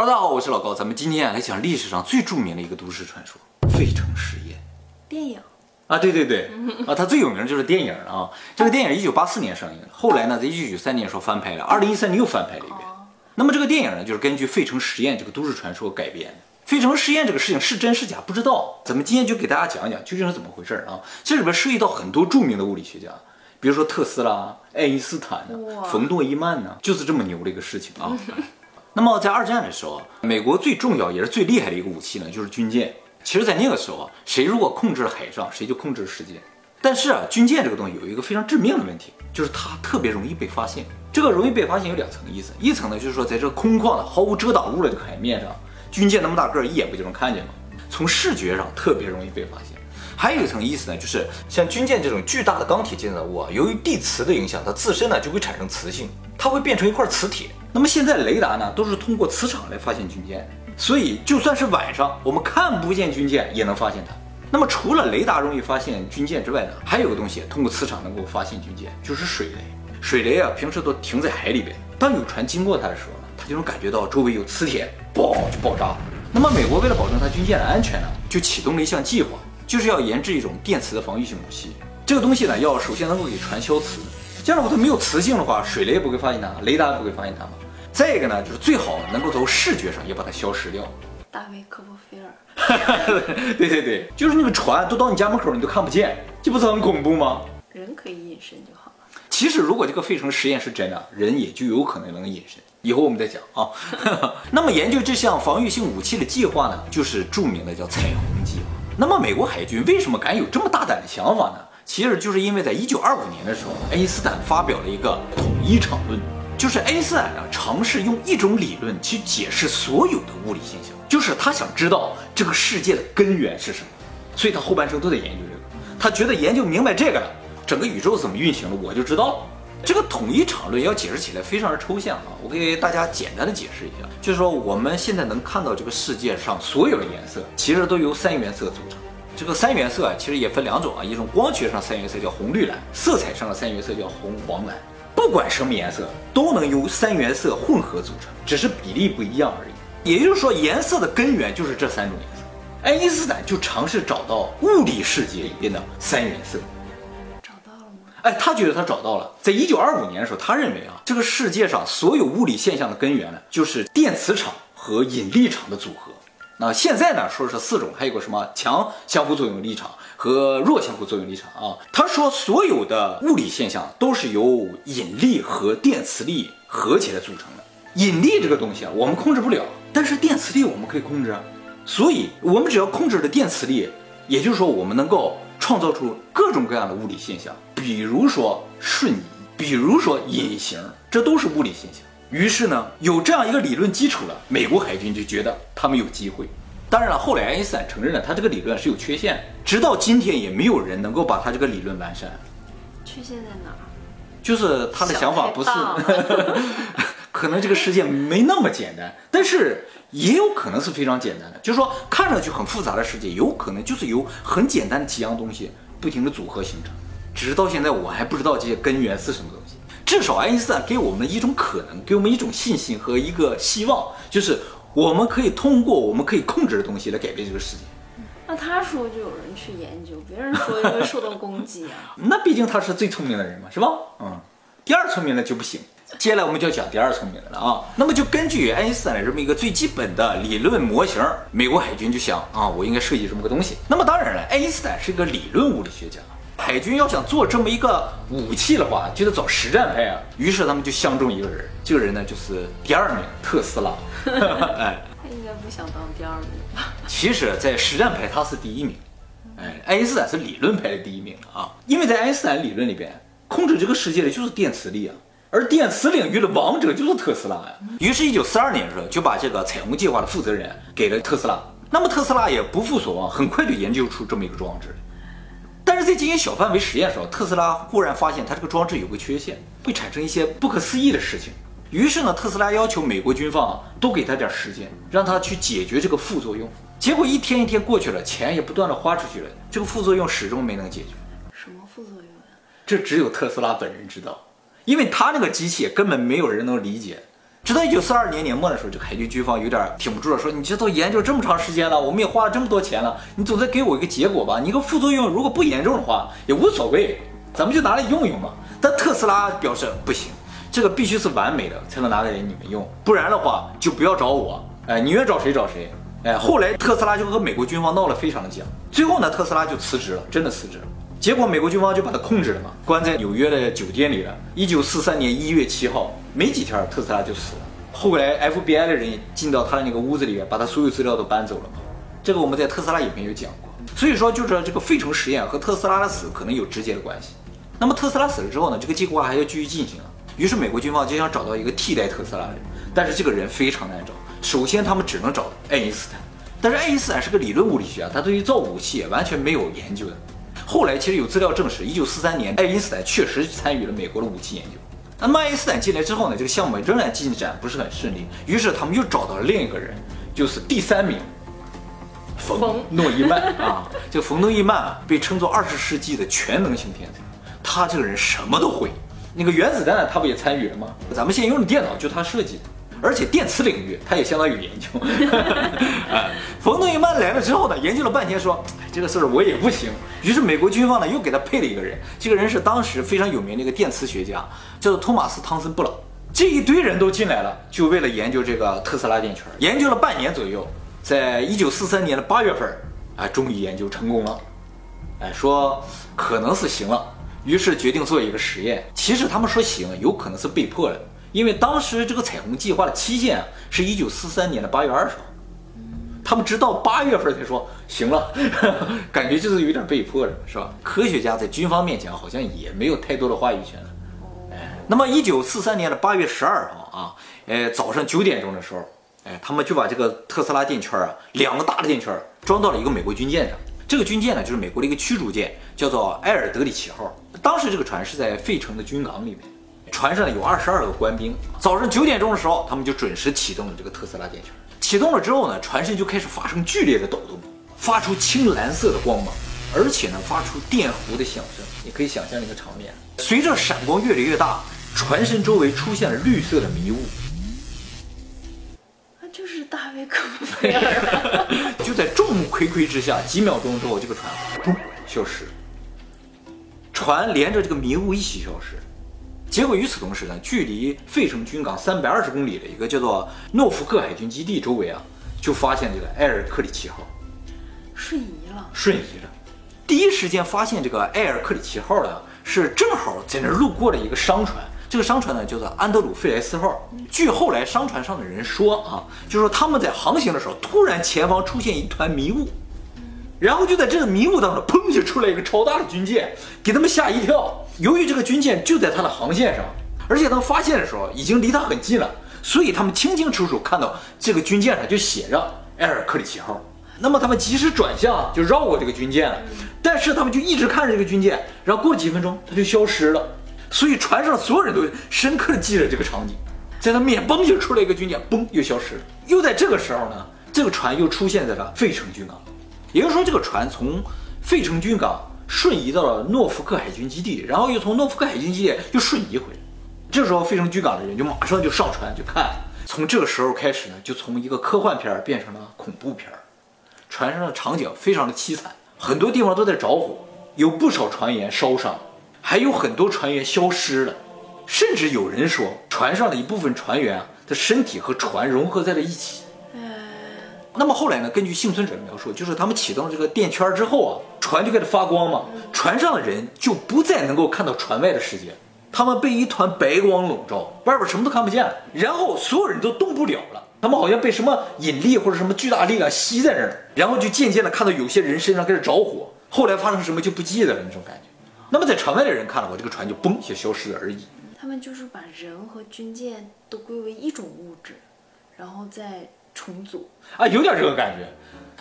Hello，大家好，我是老高，咱们今天啊来讲历史上最著名的一个都市传说——费城实验。电影啊，对对对，啊，它最有名就是电影啊。这个电影一九八四年上映的，后来呢，在一九九三年时候翻拍了，二零一三年又翻拍了一遍。那么这个电影呢，就是根据费城实验这个都市传说改编的。费城实验这个事情是真是假不知道，咱们今天就给大家讲一讲究竟是怎么回事啊。这里边涉及到很多著名的物理学家，比如说特斯拉、爱因斯坦呢、冯诺依曼呢，就是这么牛的一个事情啊。那么在二战的时候，美国最重要也是最厉害的一个武器呢，就是军舰。其实，在那个时候啊，谁如果控制了海上，谁就控制了世界。但是啊，军舰这个东西有一个非常致命的问题，就是它特别容易被发现。这个容易被发现有两层意思，一层呢就是说，在这空旷的、毫无遮挡物的这个海面上，军舰那么大个儿，一眼不就能看见吗？从视觉上特别容易被发现。还有一层意思呢，就是像军舰这种巨大的钢铁建造物啊，由于地磁的影响，它自身呢就会产生磁性，它会变成一块磁铁。那么现在雷达呢，都是通过磁场来发现军舰，所以就算是晚上我们看不见军舰，也能发现它。那么除了雷达容易发现军舰之外呢，还有个东西通过磁场能够发现军舰，就是水雷。水雷啊，平时都停在海里边，当有船经过它的时候呢，它就能感觉到周围有磁铁，嘣就爆炸。那么美国为了保证它军舰的安全呢，就启动了一项计划，就是要研制一种电磁的防御性武器。这个东西呢，要首先能够给船消磁。这样的话，它没有磁性的话，水雷也不会发现它，雷达也不会发现它嘛。再一个呢，就是最好能够从视觉上也把它消失掉。大卫科波菲尔，对对对，就是那个船都到你家门口，你都看不见，这不是很恐怖吗？人可以隐身就好了。其实如果这个费城实验是真的，人也就有可能能隐身。以后我们再讲啊。那么研究这项防御性武器的计划呢，就是著名的叫彩虹计划。那么美国海军为什么敢有这么大胆的想法呢？其实就是因为在一九二五年的时候，爱因斯坦发表了一个统一场论，就是爱因斯坦呢尝试用一种理论去解释所有的物理现象，就是他想知道这个世界的根源是什么，所以他后半生都在研究这个。他觉得研究明白这个了，整个宇宙怎么运行的，我就知道了。这个统一场论要解释起来非常的抽象啊，我给大家简单的解释一下，就是说我们现在能看到这个世界上所有的颜色，其实都由三原色组成。这个三原色啊，其实也分两种啊，一种光学上三原色叫红绿蓝，色彩上的三原色叫红黄蓝。不管什么颜色，都能由三原色混合组成，只是比例不一样而已。也就是说，颜色的根源就是这三种颜色。爱因斯坦就尝试找到物理世界里边的三原色。找到了吗？哎，他觉得他找到了。在一九二五年的时候，他认为啊，这个世界上所有物理现象的根源呢，就是电磁场和引力场的组合。那现在呢，说是四种，还有个什么强相互作用力场和弱相互作用力场啊。他说所有的物理现象都是由引力和电磁力合起来组成的。引力这个东西啊，我们控制不了，但是电磁力我们可以控制。所以，我们只要控制了电磁力，也就是说，我们能够创造出各种各样的物理现象，比如说瞬移，比如说隐形，这都是物理现象。于是呢，有这样一个理论基础了，美国海军就觉得他们有机会。当然了，后来爱因斯坦承认了他这个理论是有缺陷，直到今天也没有人能够把他这个理论完善。缺陷在哪？就是他的想法不是，可能这个世界没那么简单，但是也有可能是非常简单的。就是说，看上去很复杂的世界，有可能就是由很简单的几样东西不停的组合形成。只是到现在我还不知道这些根源是什么。至少爱因斯坦给我们一种可能，给我们一种信心和一个希望，就是我们可以通过我们可以控制的东西来改变这个世界。那他说就有人去研究，别人说就会受到攻击啊。那毕竟他是最聪明的人嘛，是吧？嗯。第二聪明的就不行。接下来我们就要讲第二聪明的了啊。那么就根据爱因斯坦的这么一个最基本的理论模型，美国海军就想啊，我应该设计这么个东西。那么当然了，爱因斯坦是一个理论物理学家，海军要想做这么一个武器的话，就得找实战派啊。于是他们就相中一个人，这个人呢就是第二名特斯拉。哎，他应该不想当第二名吧？其实，在实战派他是第一名，哎，爱因斯坦是理论派的第一名啊。因为在爱因斯坦理论里边，控制这个世界的就是电磁力啊，而电磁领域的王者就是特斯拉呀。于是，一九四二年的时候，就把这个彩虹计划的负责人给了特斯拉。那么特斯拉也不负所望，很快就研究出这么一个装置。在进行小范围实验的时候，特斯拉忽然发现它这个装置有个缺陷，会产生一些不可思议的事情。于是呢，特斯拉要求美国军方多给他点时间，让他去解决这个副作用。结果一天一天过去了，钱也不断的花出去了，这个副作用始终没能解决。什么副作用呀？这只有特斯拉本人知道，因为他那个机器根本没有人能理解。直到一九四二年年末的时候，这海军军方有点挺不住了，说你这都研究这么长时间了，我们也花了这么多钱了，你总得给我一个结果吧？你个副作用如果不严重的话也无所谓，咱们就拿来用用嘛。但特斯拉表示不行，这个必须是完美的才能拿给你们用，不然的话就不要找我。哎，你愿找谁找谁。哎，后来特斯拉就和美国军方闹了非常的僵，最后呢，特斯拉就辞职了，真的辞职了。结果美国军方就把他控制了嘛，关在纽约的酒店里了。一九四三年一月七号，没几天特斯拉就死了。后来 FBI 的人也进到他的那个屋子里面，把他所有资料都搬走了嘛。这个我们在特斯拉影片有讲过。所以说，就是这个费城实验和特斯拉的死可能有直接的关系。那么特斯拉死了之后呢，这个计划还要继续进行啊。于是美国军方就想找到一个替代特斯拉的人，但是这个人非常难找。首先他们只能找爱因斯坦，但是爱因斯坦是个理论物理学家，他对于造武器完全没有研究的。后来其实有资料证实，一九四三年爱因斯坦确实参与了美国的武器研究。那么爱因斯坦进来之后呢，这个项目仍然进展不是很顺利。于是他们又找到了另一个人，就是第三名，冯诺依曼啊。这个冯诺依曼啊，被称作二十世纪的全能型天才。他这个人什么都会。那个原子弹他不也参与了吗？咱们现在用的电脑就他设计的，而且电磁领域他也相当有研究。啊，冯诺依曼来了之后呢，研究了半天说，这个事儿我也不行。于是美国军方呢又给他配了一个人，这个人是当时非常有名的一个电磁学家，叫做托马斯汤森布朗。这一堆人都进来了，就为了研究这个特斯拉电圈，研究了半年左右，在一九四三年的八月份，啊，终于研究成功了。哎，说可能是行了。于是决定做一个实验。其实他们说行，有可能是被迫的，因为当时这个彩虹计划的期限是一九四三年的八月二十号，他们直到八月份才说行了，感觉就是有点被迫的，是吧？科学家在军方面前好像也没有太多的话语权。哎，那么一九四三年的八月十二号啊，呃，早上九点钟的时候，哎，他们就把这个特斯拉电圈啊，两个大的电圈装到了一个美国军舰上。这个军舰呢，就是美国的一个驱逐舰，叫做埃尔德里奇号。当时这个船是在费城的军港里面，船上有二十二个官兵。早上九点钟的时候，他们就准时启动了这个特斯拉电圈。启动了之后呢，船身就开始发生剧烈的抖动，发出青蓝色的光芒，而且呢，发出电弧的响声。你可以想象那个场面。随着闪光越来越大，船身周围出现了绿色的迷雾。那就是大卫科菲尔。就在众目睽睽之下，几秒钟之后，这个船消失。船连着这个迷雾一起消失。结果与此同时呢，距离费城军港三百二十公里的一个叫做诺福克海军基地周围啊，就发现这个埃尔克里奇号瞬移了。瞬移了。第一时间发现这个埃尔克里奇号的是正好在那儿路过的一个商船。这个商船呢叫做安德鲁费莱斯号。据后来商船上的人说啊，就说他们在航行的时候，突然前方出现一团迷雾，然后就在这个迷雾当中，砰就出来一个超大的军舰，给他们吓一跳。由于这个军舰就在它的航线上，而且他们发现的时候已经离它很近了，所以他们清清楚楚看到这个军舰上就写着埃尔克里奇号。那么他们及时转向，就绕过这个军舰了。但是他们就一直看着这个军舰，然后过几分钟它就消失了。所以船上所有人都深刻的记着这个场景，在他面嘣就出来一个军舰，嘣又消失了。又在这个时候呢，这个船又出现在了费城军港，也就是说这个船从费城军港瞬移到了诺福克海军基地，然后又从诺福克海军基地又瞬移回来。这时候费城军港的人就马上就上船去看。从这个时候开始呢，就从一个科幻片变成了恐怖片。船上的场景非常的凄惨，很多地方都在着火，有不少船员烧伤。还有很多船员消失了，甚至有人说船上的一部分船员啊的身体和船融合在了一起。那么后来呢？根据幸存者描述，就是他们启动这个电圈之后啊，船就开始发光嘛，船上的人就不再能够看到船外的世界，他们被一团白光笼罩，外边什么都看不见了，然后所有人都动不了了，他们好像被什么引力或者什么巨大力量吸在那儿，然后就渐渐的看到有些人身上开始着火，后来发生什么就不记得了那种感觉。那么在船外的人看了，我这个船就嘣一下消失了而已。他们就是把人和军舰都归为一种物质，然后再重组啊，有点这个感觉。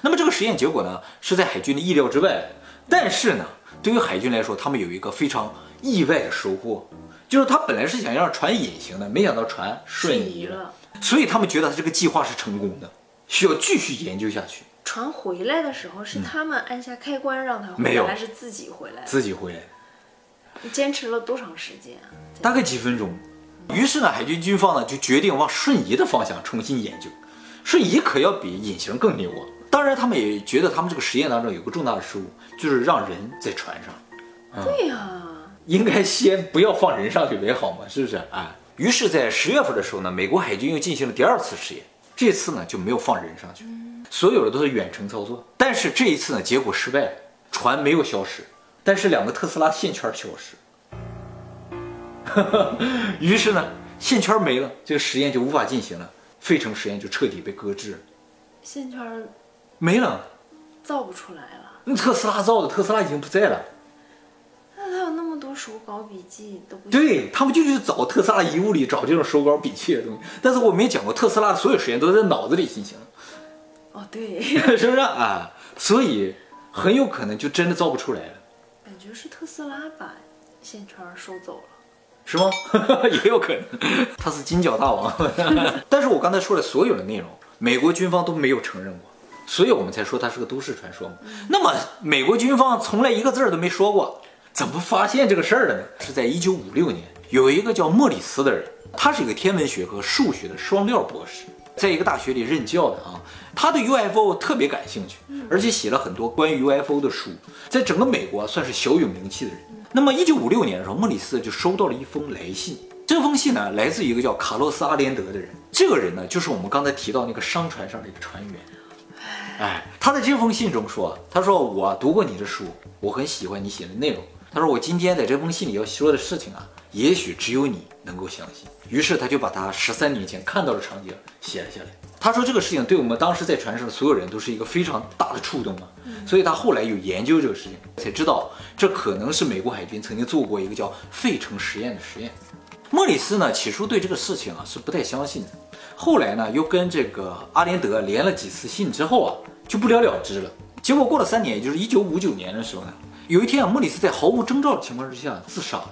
那么这个实验结果呢，是在海军的意料之外。但是呢，对于海军来说，他们有一个非常意外的收获，就是他本来是想让船隐形的，没想到船瞬移了，所以他们觉得他这个计划是成功的，需要继续研究下去。船回来的时候是他们按下开关让它回来，还是自己回来？自己回来。坚持了多长时间啊？大概几分钟，于是呢，海军军方呢就决定往瞬移的方向重新研究。瞬移可要比隐形更牛啊！当然，他们也觉得他们这个实验当中有个重大的失误，就是让人在船上。对呀，应该先不要放人上去为好嘛，是不是？哎，于是，在十月份的时候呢，美国海军又进行了第二次实验，这次呢就没有放人上去，所有的都是远程操作。但是这一次呢，结果失败了，船没有消失，但是两个特斯拉线圈消失。于是呢，线圈没了，这个实验就无法进行了。费城实验就彻底被搁置，线圈没了，造不出来了。那特斯拉造的，特斯拉已经不在了。那他有那么多手稿笔记都不对他们就去找特斯拉遗物里找这种手稿笔记的东西。但是我没讲过，特斯拉的所有实验都在脑子里进行。哦，对，是不是啊？所以很有可能就真的造不出来了。感觉是特斯拉把线圈收走了。是吗？也有可能，他是金角大王。但是我刚才说的所有的内容，美国军方都没有承认过，所以我们才说它是个都市传说嘛。那么美国军方从来一个字儿都没说过，怎么发现这个事儿的呢？是在一九五六年，有一个叫莫里斯的人，他是一个天文学和数学的双料博士，在一个大学里任教的啊。他对 UFO 特别感兴趣，而且写了很多关于 UFO 的书，在整个美国算是小有名气的人。那么，一九五六年的时候，莫里斯就收到了一封来信。这封信呢，来自一个叫卡洛斯·阿连德的人。这个人呢，就是我们刚才提到那个商船上的一个船员。哎，他在这封信中说：“他说我读过你的书，我很喜欢你写的内容。他说我今天在这封信里要说的事情啊，也许只有你能够相信。”于是他就把他十三年前看到的场景写了下来。他说这个事情对我们当时在船上的所有人都是一个非常大的触动嘛，所以他后来有研究这个事情，才知道这可能是美国海军曾经做过一个叫费城实验的实验。莫里斯呢起初对这个事情啊是不太相信的，后来呢又跟这个阿连德连了几次信之后啊就不了了之了。结果过了三年，也就是一九五九年的时候呢，有一天啊莫里斯在毫无征兆的情况之下自杀了，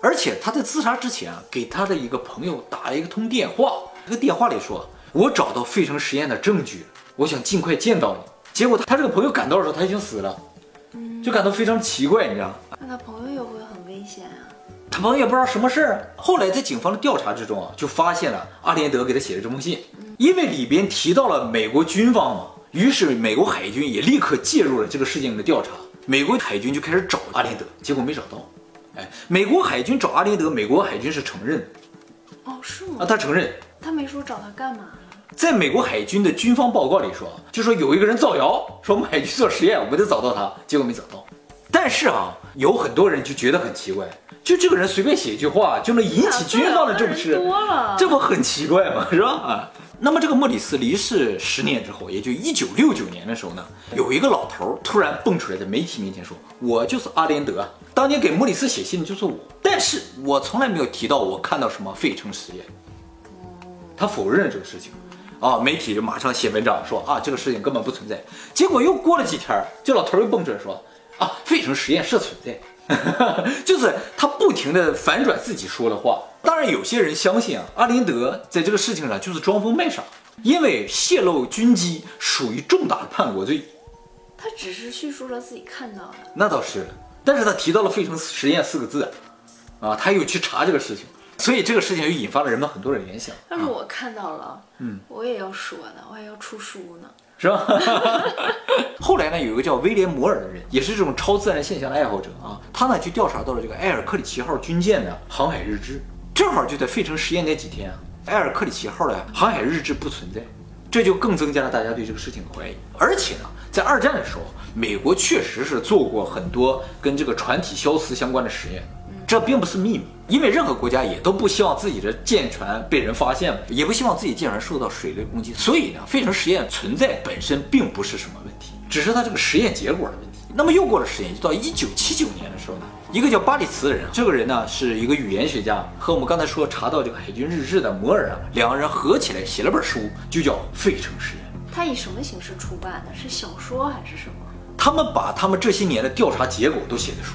而且他在自杀之前啊给他的一个朋友打了一个通电话。这个电话里说：“我找到费城实验的证据，我想尽快见到你。”结果他他这个朋友赶到的时候，他已经死了，就感到非常奇怪，你知道吗那他朋友也会很危险啊。他朋友也不知道什么事儿。后来在警方的调查之中啊，就发现了阿连德给他写的这封信，因为里边提到了美国军方嘛，于是美国海军也立刻介入了这个事情的调查。美国海军就开始找阿连德，结果没找到。哎，美国海军找阿连德，美国海军是承认的。哦，是吗？啊，他承认。他没说找他干嘛在美国海军的军方报告里说，就说有一个人造谣，说我们海军做实验，我们得找到他，结果没找到。但是啊，有很多人就觉得很奇怪，就这个人随便写一句话就能引起军方的重视，这不很奇怪吗？是吧？啊，那么这个莫里斯离世十年之后，也就一九六九年的时候呢，有一个老头突然蹦出来，在媒体面前说：“我就是阿连德，当年给莫里斯写信的就是我，但是我从来没有提到我看到什么费城实验。”他否认了这个事情，啊，媒体就马上写文章说啊，这个事情根本不存在。结果又过了几天，这老头又蹦出来说啊，费城实验室存在，就是他不停的反转自己说的话。当然，有些人相信啊，阿林德在这个事情上就是装疯卖傻，因为泄露军机属于重大的叛国罪。他只是叙述了自己看到的，那倒是，但是他提到了费城实验四个字，啊，他又去查这个事情。所以这个事情就引发了人们很多的联想。但是我看到了，嗯，我也要说呢，我还要出书呢，是吧？后来呢，有一个叫威廉摩尔的人，也是这种超自然现象的爱好者啊，他呢就调查到了这个埃尔克里奇号军舰的航海日志，正好就在费城实验那几天啊，埃尔克里奇号的航海日志不存在，这就更增加了大家对这个事情的怀疑。而且呢，在二战的时候，美国确实是做过很多跟这个船体消磁相关的实验。这并不是秘密，因为任何国家也都不希望自己的舰船被人发现，也不希望自己舰船受到水雷攻击。所以呢，费城实验存在本身并不是什么问题，只是它这个实验结果的问题。那么又过了十年，就到一九七九年的时候呢，一个叫巴里茨的人，这个人呢是一个语言学家，和我们刚才说查到这个海军日志的摩尔啊，两个人合起来写了本书，就叫《费城实验》。他以什么形式出版的？是小说还是什么？他们把他们这些年的调查结果都写在书。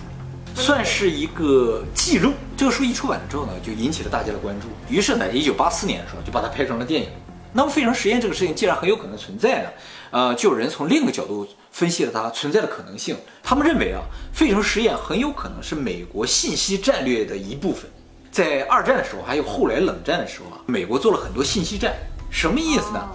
算是一个记录。这个书一出版了之后呢，就引起了大家的关注。于是呢，一九八四年的时候就把它拍成了电影。那么费城实验这个事情既然很有可能存在呢，呃，就有人从另一个角度分析了它存在的可能性。他们认为啊，费城实验很有可能是美国信息战略的一部分。在二战的时候，还有后来冷战的时候啊，美国做了很多信息战，什么意思呢？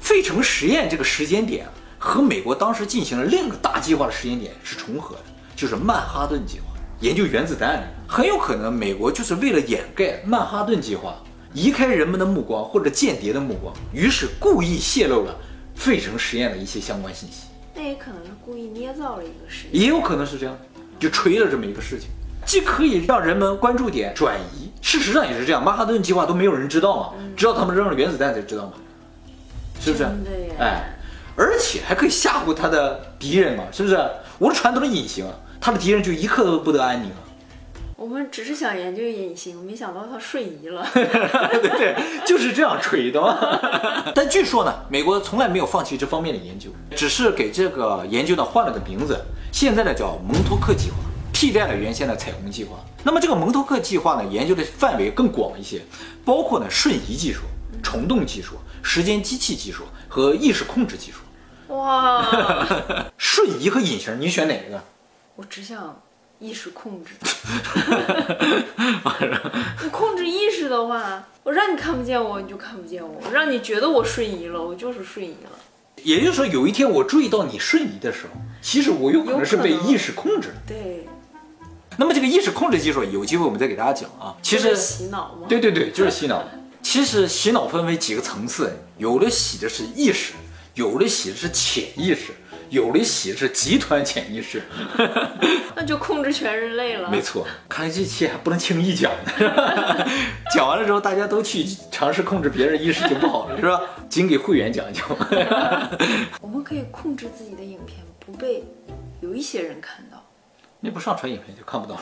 费城实验这个时间点和美国当时进行了另一个大计划的时间点是重合的，就是曼哈顿计划，研究原子弹。很有可能美国就是为了掩盖曼哈顿计划，移开人们的目光或者间谍的目光，于是故意泄露了费城实验的一些相关信息。那也可能是故意捏造了一个实验，也有可能是这样，就吹了这么一个事情，既可以让人们关注点转移，事实上也是这样，曼哈顿计划都没有人知道嘛，知道他们扔了原子弹才知道嘛，是不是？哎，而且还可以吓唬他的敌人嘛，是不是？我的船都是隐形啊，他的敌人就一刻都不得安宁啊。我们只是想研究隐形，没想到他瞬移了。对对，就是这样吹的嘛。但据说呢，美国从来没有放弃这方面的研究，只是给这个研究呢换了个名字，现在呢叫蒙托克计划，替代了原先的彩虹计划。那么这个蒙托克计划呢，研究的范围更广一些，包括呢瞬移技术、虫洞技术、时间机器技术和意识控制技术。哇，瞬移和隐形，你选哪个？我只想意识控制。你控制意识的话，我让你看不见我，你就看不见我；我让你觉得我瞬移了，我就是瞬移了。也就是说，有一天我注意到你瞬移的时候，其实我有可能是被意识控制的。对，那么这个意识控制技术，有机会我们再给大家讲啊。其实洗脑吗。对对对，就是洗脑。其实洗脑分为几个层次，有的洗的是意识，有的洗的是潜意识，有的洗是集团潜意识。那就控制全人类了。没错，看来这期还不能轻易讲的，讲完了之后大家都去尝试控制别人意识就不好了，是吧？仅给会员讲讲。我们可以控制自己的影片不被有一些人看到。那不上传影片就看不到了。